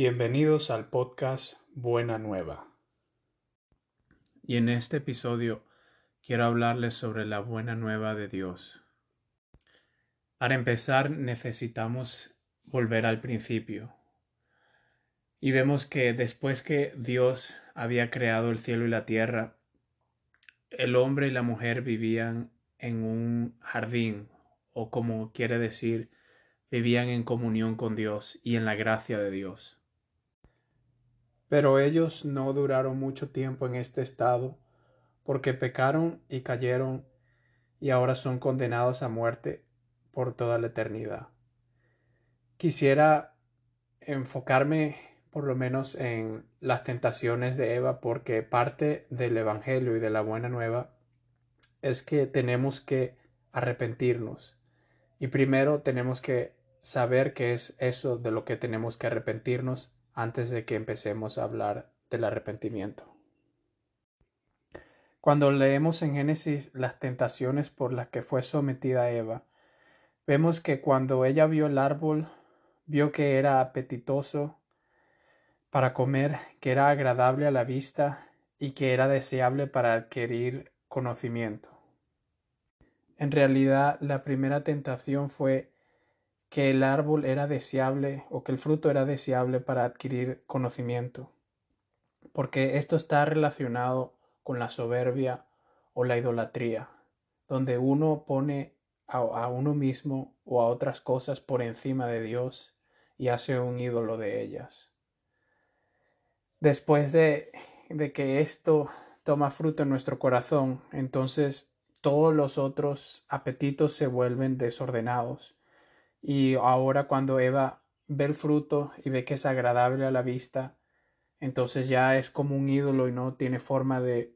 Bienvenidos al podcast Buena Nueva. Y en este episodio quiero hablarles sobre la buena nueva de Dios. Para empezar necesitamos volver al principio. Y vemos que después que Dios había creado el cielo y la tierra, el hombre y la mujer vivían en un jardín, o como quiere decir, vivían en comunión con Dios y en la gracia de Dios. Pero ellos no duraron mucho tiempo en este estado, porque pecaron y cayeron y ahora son condenados a muerte por toda la eternidad. Quisiera enfocarme por lo menos en las tentaciones de Eva porque parte del Evangelio y de la buena nueva es que tenemos que arrepentirnos y primero tenemos que saber qué es eso de lo que tenemos que arrepentirnos antes de que empecemos a hablar del arrepentimiento. Cuando leemos en Génesis las tentaciones por las que fue sometida Eva, vemos que cuando ella vio el árbol, vio que era apetitoso para comer, que era agradable a la vista y que era deseable para adquirir conocimiento. En realidad, la primera tentación fue que el árbol era deseable o que el fruto era deseable para adquirir conocimiento, porque esto está relacionado con la soberbia o la idolatría, donde uno pone a, uno mismo o a otras cosas por encima de Dios y hace un ídolo de ellas. Después de, de que esto toma fruto en nuestro corazón, entonces todos los otros apetitos se vuelven desordenados y ahora cuando Eva ve el fruto y ve que es agradable a la vista, entonces ya es como un ídolo y no tiene forma de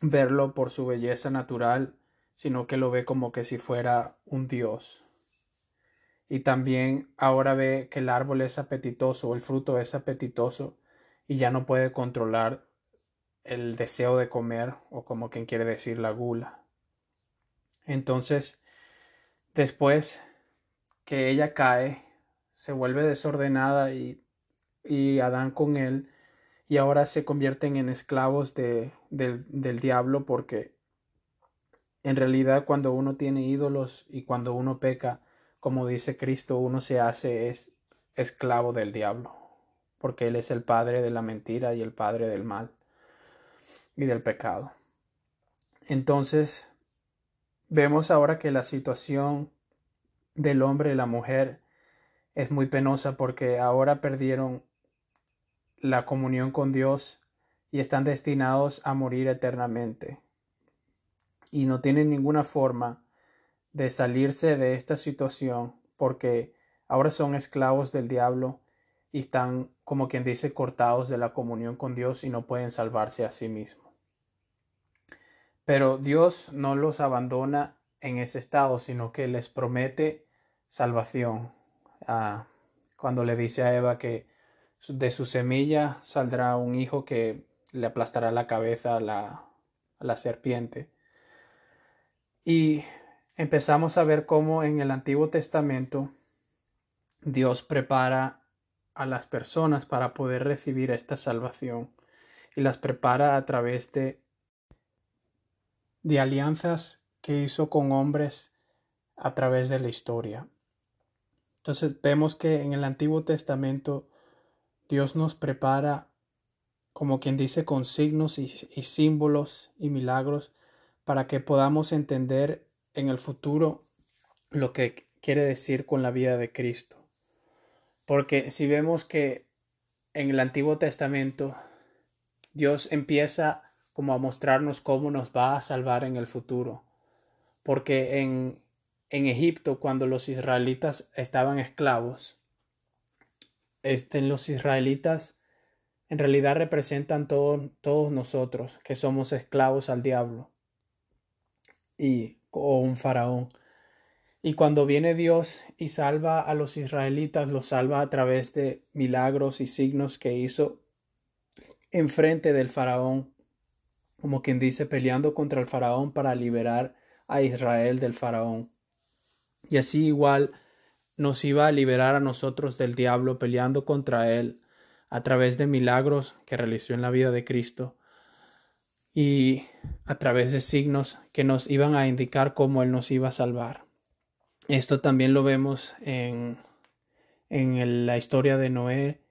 verlo por su belleza natural, sino que lo ve como que si fuera un dios. Y también ahora ve que el árbol es apetitoso, el fruto es apetitoso, y ya no puede controlar el deseo de comer, o como quien quiere decir la gula. Entonces, después que ella cae, se vuelve desordenada y, y Adán con él, y ahora se convierten en esclavos de, del, del diablo porque en realidad cuando uno tiene ídolos y cuando uno peca, como dice Cristo, uno se hace es esclavo del diablo, porque Él es el padre de la mentira y el padre del mal y del pecado. Entonces, vemos ahora que la situación del hombre y la mujer es muy penosa porque ahora perdieron la comunión con Dios y están destinados a morir eternamente. Y no tienen ninguna forma de salirse de esta situación porque ahora son esclavos del diablo y están, como quien dice, cortados de la comunión con Dios y no pueden salvarse a sí mismos. Pero Dios no los abandona en ese estado, sino que les promete salvación. Ah, cuando le dice a Eva que de su semilla saldrá un hijo que le aplastará la cabeza a la, a la serpiente. Y empezamos a ver cómo en el Antiguo Testamento Dios prepara a las personas para poder recibir esta salvación y las prepara a través de, de alianzas que hizo con hombres a través de la historia. Entonces vemos que en el Antiguo Testamento Dios nos prepara, como quien dice, con signos y, símbolos y milagros para que podamos entender en el futuro lo que quiere decir con la vida de Cristo. Porque si vemos que en el Antiguo Testamento Dios empieza como a mostrarnos cómo nos va a salvar en el futuro. Porque en en Egipto cuando los israelitas estaban esclavos. Este, los israelitas en realidad representan todos nosotros que somos esclavos al diablo y o un faraón. Y cuando viene Dios y salva a los israelitas, los salva a través de milagros y signos que hizo enfrente del faraón, como quien dice, peleando contra el faraón para liberar a Israel del faraón. Y así igual nos iba a liberar a nosotros del diablo peleando contra él a través de milagros que realizó en la vida de Cristo y a través de signos que nos iban a indicar cómo Él nos iba a salvar. Esto también lo vemos en, en la historia de Noé,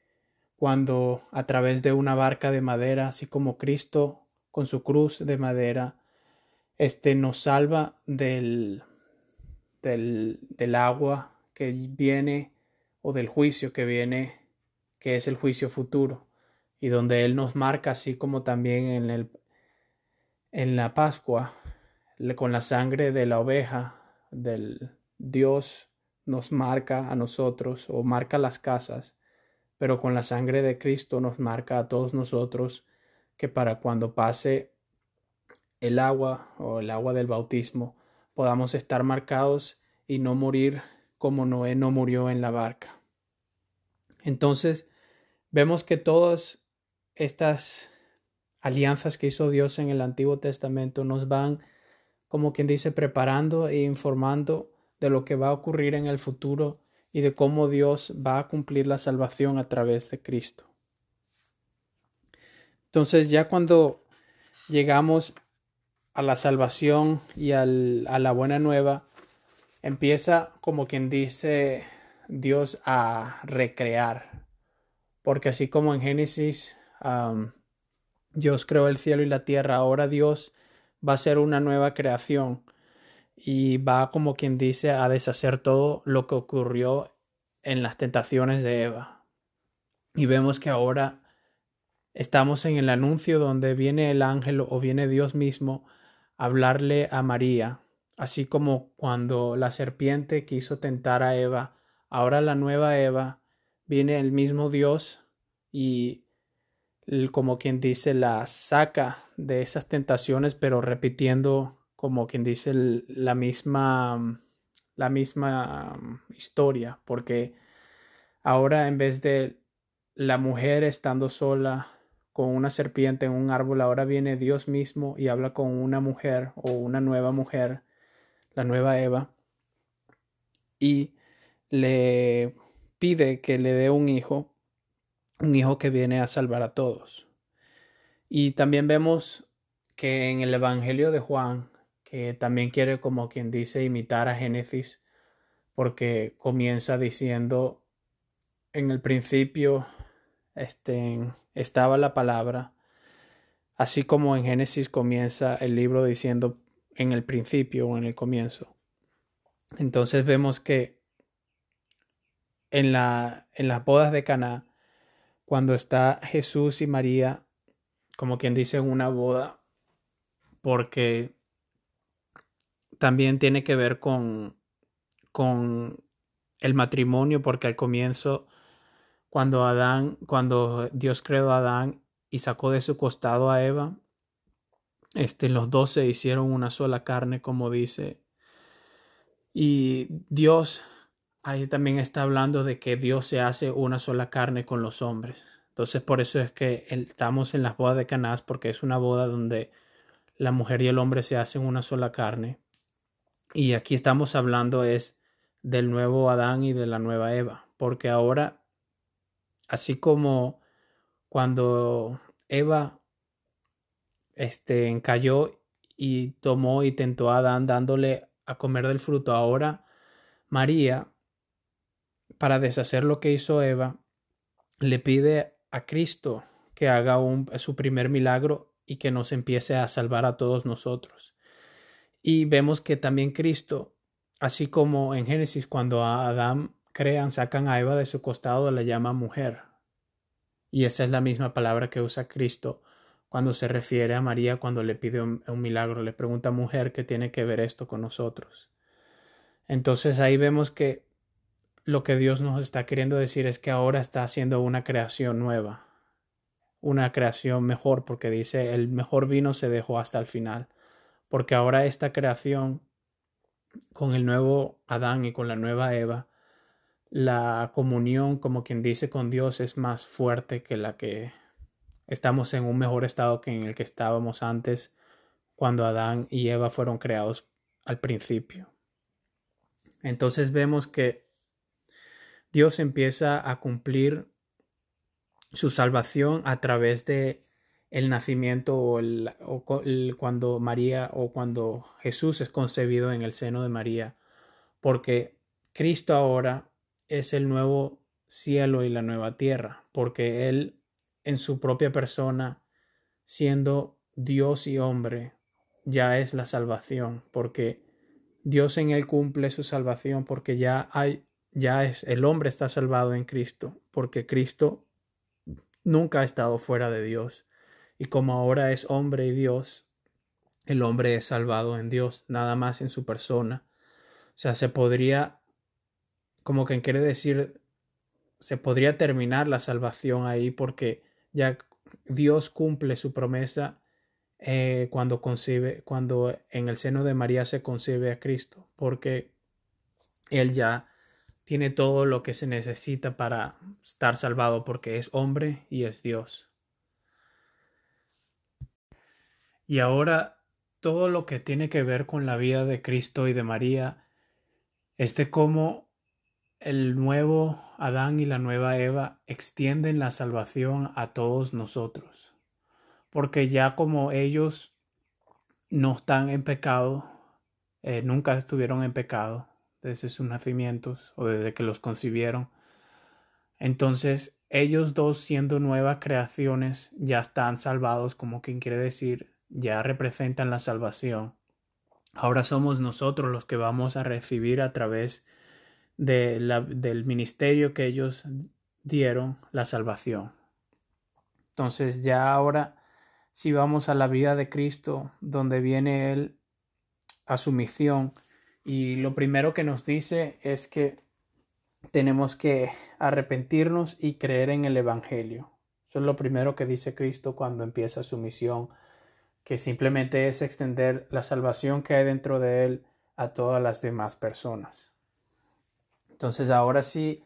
cuando a través de una barca de madera, así como Cristo con su cruz de madera, este nos salva del, del, agua que viene o del juicio que viene, que es el juicio futuro, y donde Él nos marca, así como también en, el, en la Pascua, con la sangre de la oveja, del Dios nos marca a nosotros o marca las casas, pero con la sangre de Cristo nos marca a todos nosotros que para cuando pase el agua o el agua del bautismo podamos estar marcados y no morir como Noé no murió en la barca. Entonces, vemos que todas estas alianzas que hizo Dios en el Antiguo Testamento nos van, como quien dice, preparando e informando de lo que va a ocurrir en el futuro y de cómo Dios va a cumplir la salvación a través de Cristo. Entonces ya cuando llegamos a la salvación y a la buena nueva, empieza como quien dice Dios a recrear. Porque así como en Génesis Dios creó el cielo y la tierra, ahora Dios va a ser una nueva creación y va como quien dice a deshacer todo lo que ocurrió en las tentaciones de Eva. Y vemos que ahora estamos en el anuncio donde viene el ángel o viene Dios mismo hablarle a María, así como cuando la serpiente quiso tentar a Eva, ahora la nueva Eva viene el mismo Dios y como quien dice la saca de esas tentaciones pero repitiendo como quien dice la misma la misma historia porque ahora en vez de la mujer estando sola con una serpiente en un árbol ahora viene Dios mismo y habla con una mujer o una nueva mujer la nueva Eva y le pide que le dé un hijo un hijo que viene a salvar a todos. Y también vemos que en el Evangelio de Juan que también quiere como quien dice imitar a Génesis porque comienza diciendo en el principio este, estaba la palabra, así como en Génesis comienza el libro diciendo en el principio o en el comienzo. Entonces vemos que en, la, en las bodas de Caná, cuando está Jesús y María, como quien dice en una boda, porque también tiene que ver con, con el matrimonio, porque al comienzo, cuando Adán, cuando Dios creó a Adán y sacó de su costado a Eva, este, los dos se hicieron una sola carne, como dice. Y Dios ahí también está hablando de que Dios se hace una sola carne con los hombres. Entonces, por eso es que estamos en las bodas de Canás, porque es una boda donde la mujer y el hombre se hacen una sola carne. Y aquí estamos hablando es del nuevo Adán y de la nueva Eva, porque ahora, así como cuando Eva este, cayó y tomó y tentó a Adán dándole a comer del fruto, ahora María, para deshacer lo que hizo Eva, le pide a Cristo que haga un, su primer milagro y que nos empiece a salvar a todos nosotros. Y vemos que también Cristo, así como en Génesis, cuando a Adán crean, sacan a Eva de su costado, la llama mujer. Y esa es la misma palabra que usa Cristo cuando se refiere a María cuando le pide un, un milagro. Le pregunta mujer qué tiene que ver esto con nosotros. Entonces ahí vemos que lo que Dios nos está queriendo decir es que ahora está haciendo una creación nueva, una creación mejor, porque dice el mejor vino se dejó hasta el final porque ahora esta creación con el nuevo Adán y con la nueva Eva, la comunión, como quien dice, con Dios es más fuerte que la que estamos en un mejor estado que en el que estábamos antes cuando Adán y Eva fueron creados al principio. Entonces vemos que Dios empieza a cumplir su salvación a través de el nacimiento o, el, cuando María o cuando Jesús es concebido en el seno de María, porque Cristo ahora es el nuevo cielo y la nueva tierra, porque Él en su propia persona, siendo Dios y hombre, ya es la salvación, porque Dios en Él cumple su salvación, porque ya hay, ya es, el hombre está salvado en Cristo, porque Cristo nunca ha estado fuera de Dios. Y como ahora es hombre y Dios, el hombre es salvado en Dios, nada más en su persona. O sea, se podría, como que quiere decir, se podría terminar la salvación ahí porque ya Dios cumple su promesa eh, cuando concibe, cuando en el seno de María se concibe a Cristo, porque Él ya tiene todo lo que se necesita para estar salvado, porque es hombre y es Dios. Y ahora todo lo que tiene que ver con la vida de Cristo y de María es de cómo el nuevo Adán y la nueva Eva extienden la salvación a todos nosotros. Porque ya como ellos no están en pecado, eh, nunca estuvieron en pecado desde sus nacimientos o desde que los concibieron, entonces ellos dos siendo nuevas creaciones ya están salvados, como quien quiere decir, ya representan la salvación. Ahora somos nosotros los que vamos a recibir a través de la, del ministerio que ellos dieron la salvación. Entonces ya ahora si vamos a la vida de Cristo, donde viene Él a su misión, y lo primero que nos dice es que tenemos que arrepentirnos y creer en el Evangelio. Eso es lo primero que dice Cristo cuando empieza su misión que simplemente es extender la salvación que hay dentro de él a todas las demás personas. Entonces ahora sí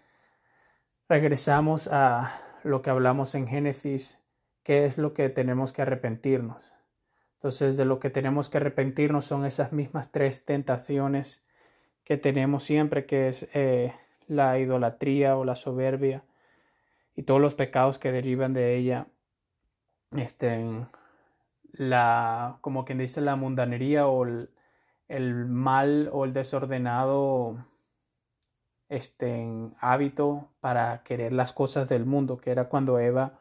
regresamos a lo que hablamos en Génesis, qué es lo que tenemos que arrepentirnos. Entonces de lo que tenemos que arrepentirnos son esas mismas tres tentaciones que tenemos siempre, que es eh, la idolatría o la soberbia y todos los pecados que derivan de ella. Este, la, como quien dice, la mundanería o el, mal o el desordenado este, hábito para querer las cosas del mundo, que era cuando Eva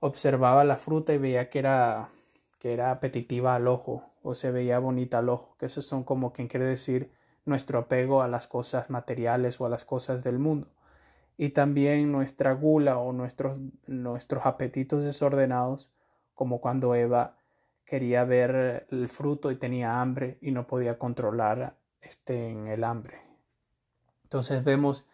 observaba la fruta y veía que era, que era apetitiva al ojo o se veía bonita al ojo, que esos son como quien quiere decir nuestro apego a las cosas materiales o a las cosas del mundo. Y también nuestra gula o nuestros, nuestros apetitos desordenados, como cuando Eva quería ver el fruto y tenía hambre y no podía controlar este, el hambre. Entonces vemos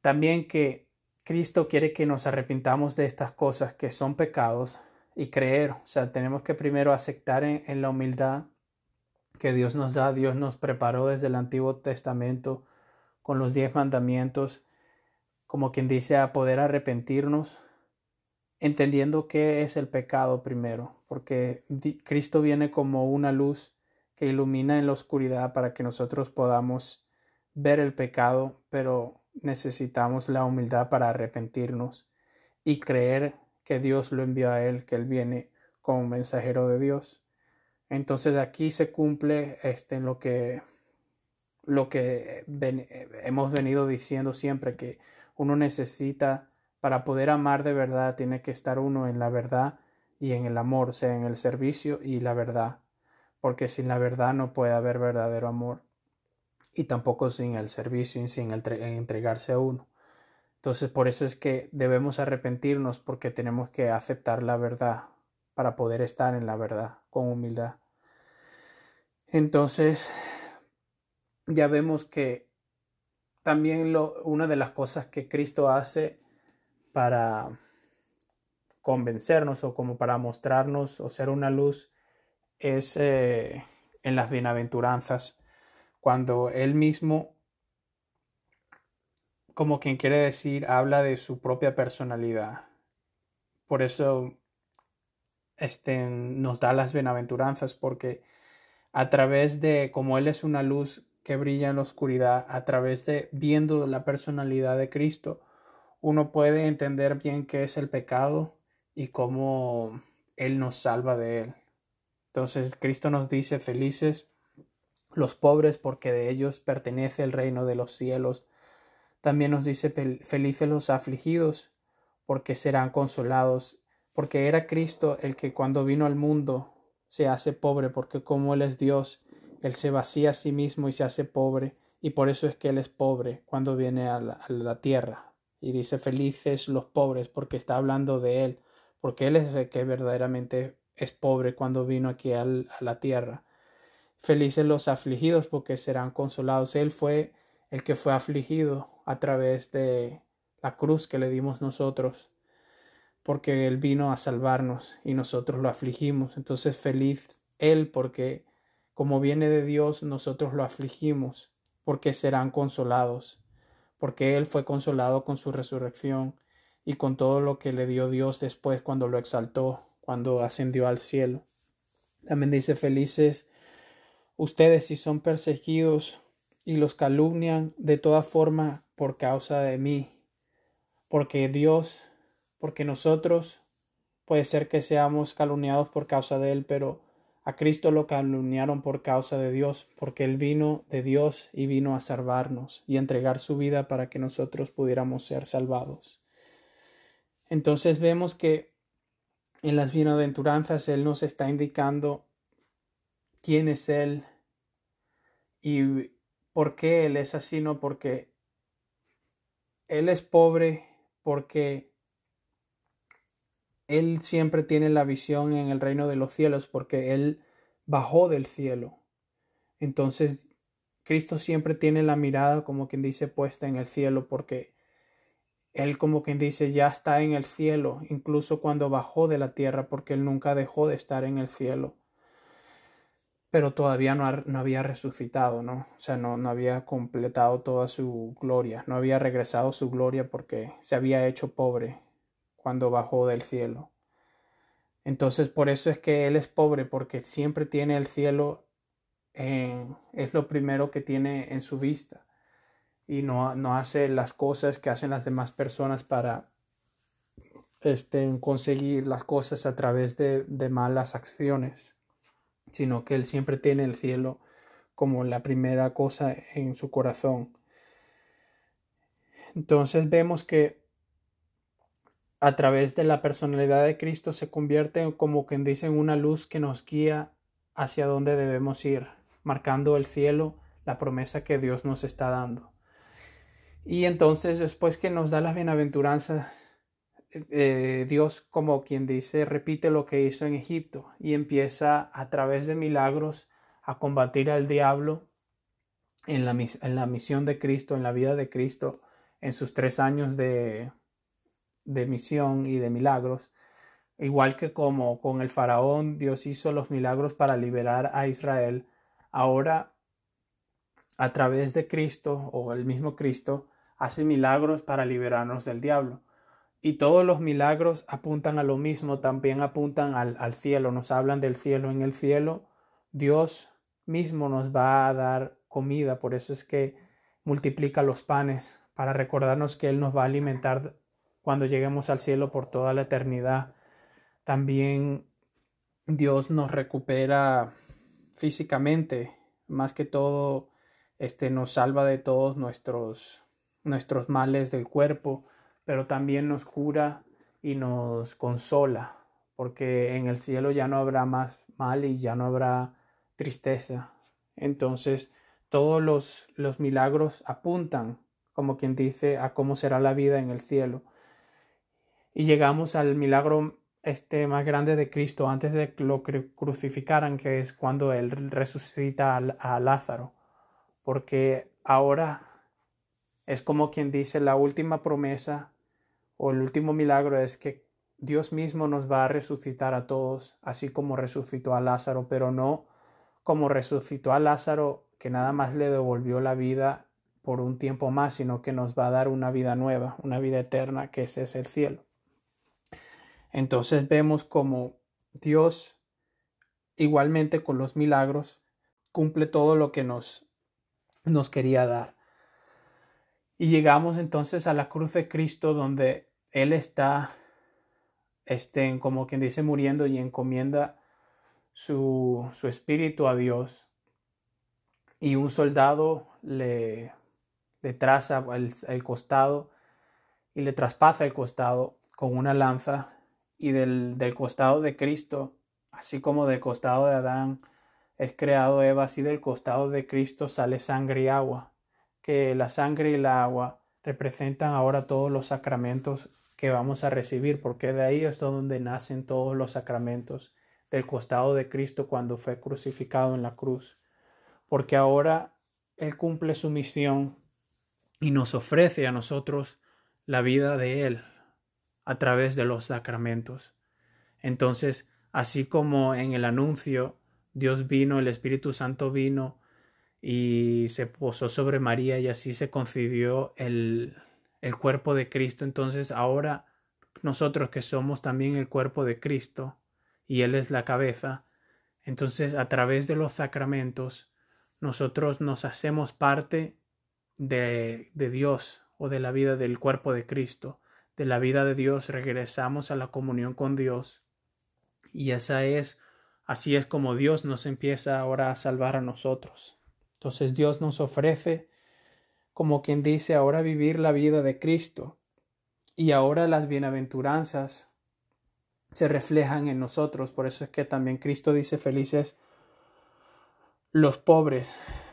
también que Cristo quiere que nos arrepintamos de estas cosas que son pecados y creer. O sea, tenemos que primero aceptar en, la humildad que Dios nos da. Dios nos preparó desde el Antiguo Testamento con los diez mandamientos, como quien dice, a poder arrepentirnos entendiendo qué es el pecado primero, porque Cristo viene como una luz que ilumina en la oscuridad para que nosotros podamos ver el pecado, pero necesitamos la humildad para arrepentirnos y creer que Dios lo envió a Él, que Él viene como mensajero de Dios. Entonces aquí se cumple este, lo que, lo que hemos venido diciendo siempre, que uno necesita para poder amar de verdad tiene que estar uno en la verdad y en el amor, o sea, en el servicio y la verdad, porque sin la verdad no puede haber verdadero amor y tampoco sin el servicio y sin entregarse a uno. Entonces, por eso es que debemos arrepentirnos porque tenemos que aceptar la verdad para poder estar en la verdad con humildad. Entonces, ya vemos que también lo, una de las cosas que Cristo hace para convencernos o como para mostrarnos o ser una luz es eh, en las bienaventuranzas, cuando él mismo, como quien quiere decir, habla de su propia personalidad. Por eso este, nos da las bienaventuranzas, porque a través de, como Él es una luz que brilla en la oscuridad, a través de viendo la personalidad de Cristo, uno puede entender bien qué es el pecado y cómo Él nos salva de él. Entonces Cristo nos dice felices los pobres porque de ellos pertenece el reino de los cielos. También nos dice felices los afligidos porque serán consolados, porque era Cristo el que cuando vino al mundo se hace pobre, porque como Él es Dios, Él se vacía a sí mismo y se hace pobre, y por eso es que Él es pobre cuando viene a la, tierra. Y dice felices los pobres porque está hablando de Él, porque Él es el que verdaderamente es pobre cuando vino aquí a la tierra. Felices los afligidos porque serán consolados. Él fue el que fue afligido a través de la cruz que le dimos nosotros porque Él vino a salvarnos y nosotros lo afligimos. Entonces feliz Él porque como viene de Dios nosotros lo afligimos porque serán consolados, porque Él fue consolado con su resurrección y con todo lo que le dio Dios después cuando lo exaltó, cuando ascendió al cielo. También dice felices ustedes si son perseguidos y los calumnian de toda forma por causa de mí, porque Dios porque nosotros puede ser que seamos calumniados por causa de Él, pero a Cristo lo calumniaron por causa de Dios, porque Él vino de Dios y vino a salvarnos y entregar su vida para que nosotros pudiéramos ser salvados. Entonces vemos que en las bienaventuranzas Él nos está indicando quién es Él y por qué Él es así, no porque Él es pobre, porque él siempre tiene la visión en el reino de los cielos porque Él bajó del cielo. Entonces, Cristo siempre tiene la mirada como quien dice puesta en el cielo porque Él como quien dice ya está en el cielo, incluso cuando bajó de la tierra porque Él nunca dejó de estar en el cielo. Pero todavía no, no había resucitado, ¿no? O sea, no, no había completado toda su gloria, no había regresado su gloria porque se había hecho pobre cuando bajó del cielo. Entonces por eso es que Él es pobre, porque siempre tiene el cielo, es lo primero que tiene en su vista y no, no, hace las cosas que hacen las demás personas para este, conseguir las cosas a través de, de malas acciones, sino que Él siempre tiene el cielo como la primera cosa en su corazón. Entonces vemos que a través de la personalidad de Cristo se convierte como quien dice en una luz que nos guía hacia donde debemos ir, marcando el cielo, la promesa que Dios nos está dando. Y entonces después que nos da las bienaventuranzas, eh, Dios como quien dice repite lo que hizo en Egipto y empieza a través de milagros a combatir al diablo en la, en la misión de Cristo, en la vida de Cristo, en sus tres años de, de misión y de milagros, igual que como con el faraón Dios hizo los milagros para liberar a Israel, ahora a través de Cristo o el mismo Cristo hace milagros para liberarnos del diablo. Y todos los milagros apuntan a lo mismo, también apuntan al, al cielo, nos hablan del cielo. En el cielo Dios mismo nos va a dar comida, por eso es que multiplica los panes, para recordarnos que Él nos va a alimentar cuando lleguemos al cielo por toda la eternidad. También Dios nos recupera físicamente, más que todo, este nos salva de todos nuestros nuestros males del cuerpo, pero también nos cura y nos consola, porque en el cielo ya no habrá más mal y ya no habrá tristeza. Entonces, todos los, los milagros apuntan, como quien dice, a cómo será la vida en el cielo y llegamos al milagro este más grande de Cristo antes de que lo crucificaran, que es cuando Él resucita a Lázaro, porque ahora es como quien dice la última promesa o el último milagro es que Dios mismo nos va a resucitar a todos, así como resucitó a Lázaro, pero no como resucitó a Lázaro, que nada más le devolvió la vida por un tiempo más, sino que nos va a dar una vida nueva, una vida eterna, que ese es el cielo. Entonces vemos como Dios, igualmente con los milagros, cumple todo lo que nos, nos quería dar. Y llegamos entonces a la cruz de Cristo donde Él está, este, como quien dice, muriendo y encomienda su, su espíritu a Dios. Y un soldado le, le traza el, el costado y le traspasa el costado con una lanza y del, del, costado de Cristo, así como del costado de Adán es creado Eva, así del costado de Cristo sale sangre y agua que la sangre y el agua representan ahora todos los sacramentos que vamos a recibir, porque de ahí es donde nacen todos los sacramentos del costado de Cristo cuando fue crucificado en la cruz. Porque ahora Él cumple su misión y nos ofrece a nosotros la vida de Él a través de los sacramentos. Entonces, así como en el anuncio Dios vino, el Espíritu Santo vino y se posó sobre María y así se concibió el, el cuerpo de Cristo. Entonces ahora nosotros que somos también el cuerpo de Cristo y Él es la cabeza, entonces a través de los sacramentos nosotros nos hacemos parte de, de Dios o de la vida del cuerpo de Cristo, de la vida de Dios, regresamos a la comunión con Dios y esa es, así es como Dios nos empieza ahora a salvar a nosotros. Entonces Dios nos ofrece, como quien dice, ahora vivir la vida de Cristo. Y ahora las bienaventuranzas se reflejan en nosotros. Por eso es que también Cristo dice felices los pobres,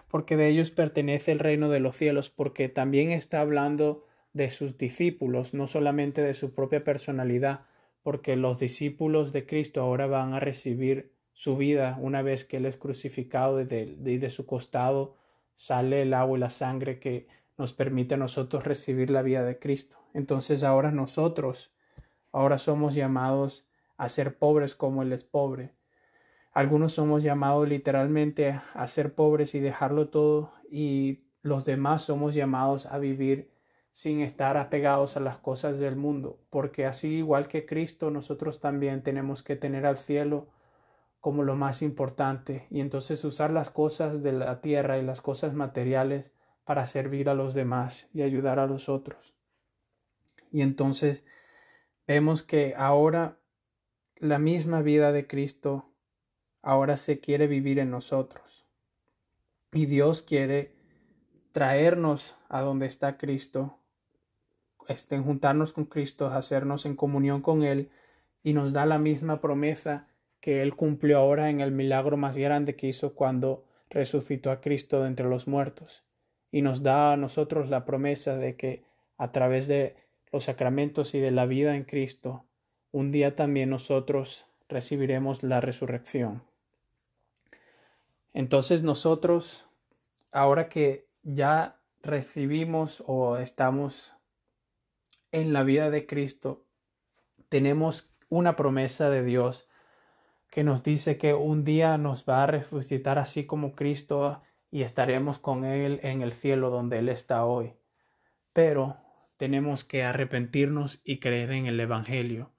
porque de ellos pertenece el reino de los cielos, porque también está hablando de sus discípulos, no solamente de su propia personalidad, porque los discípulos de Cristo ahora van a recibir su vida una vez que Él es crucificado y de, su costado sale el agua y la sangre que nos permite a nosotros recibir la vida de Cristo. Entonces ahora nosotros, ahora somos llamados a ser pobres como Él es pobre. Algunos somos llamados literalmente a ser pobres y dejarlo todo y los demás somos llamados a vivir sin estar apegados a las cosas del mundo, porque así igual que Cristo, nosotros también tenemos que tener al cielo como lo más importante y entonces usar las cosas de la tierra y las cosas materiales para servir a los demás y ayudar a los otros. Y entonces vemos que ahora la misma vida de Cristo ahora se quiere vivir en nosotros. Y Dios quiere traernos a donde está Cristo, estén juntarnos con Cristo, hacernos en comunión con Él y nos da la misma promesa que Él cumplió ahora en el milagro más grande que hizo cuando resucitó a Cristo de entre los muertos, y nos da a nosotros la promesa de que a través de los sacramentos y de la vida en Cristo, un día también nosotros recibiremos la resurrección. Entonces nosotros, ahora que ya recibimos o estamos en la vida de Cristo, tenemos una promesa de Dios que nos dice que un día nos va a resucitar así como Cristo y estaremos con Él en el cielo donde Él está hoy. Pero tenemos que arrepentirnos y creer en el Evangelio.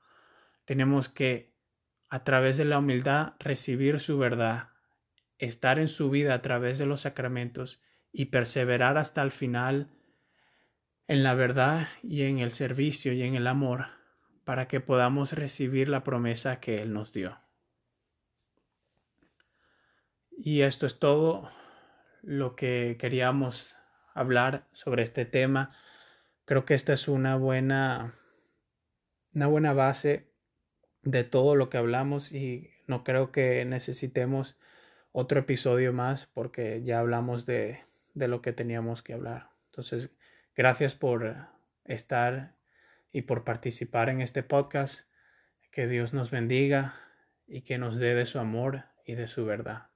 Tenemos que, a través de la humildad, recibir su verdad, estar en su vida a través de los sacramentos y perseverar hasta el final en la verdad y en el servicio y en el amor para que podamos recibir la promesa que Él nos dio. Y esto es todo lo que queríamos hablar sobre este tema. Creo que esta es una buena, una buena base de todo lo que hablamos y no creo que necesitemos otro episodio más porque ya hablamos de, de lo que teníamos que hablar. Entonces, gracias por estar y por participar en este podcast. Que Dios nos bendiga y que nos dé de su amor y de su verdad.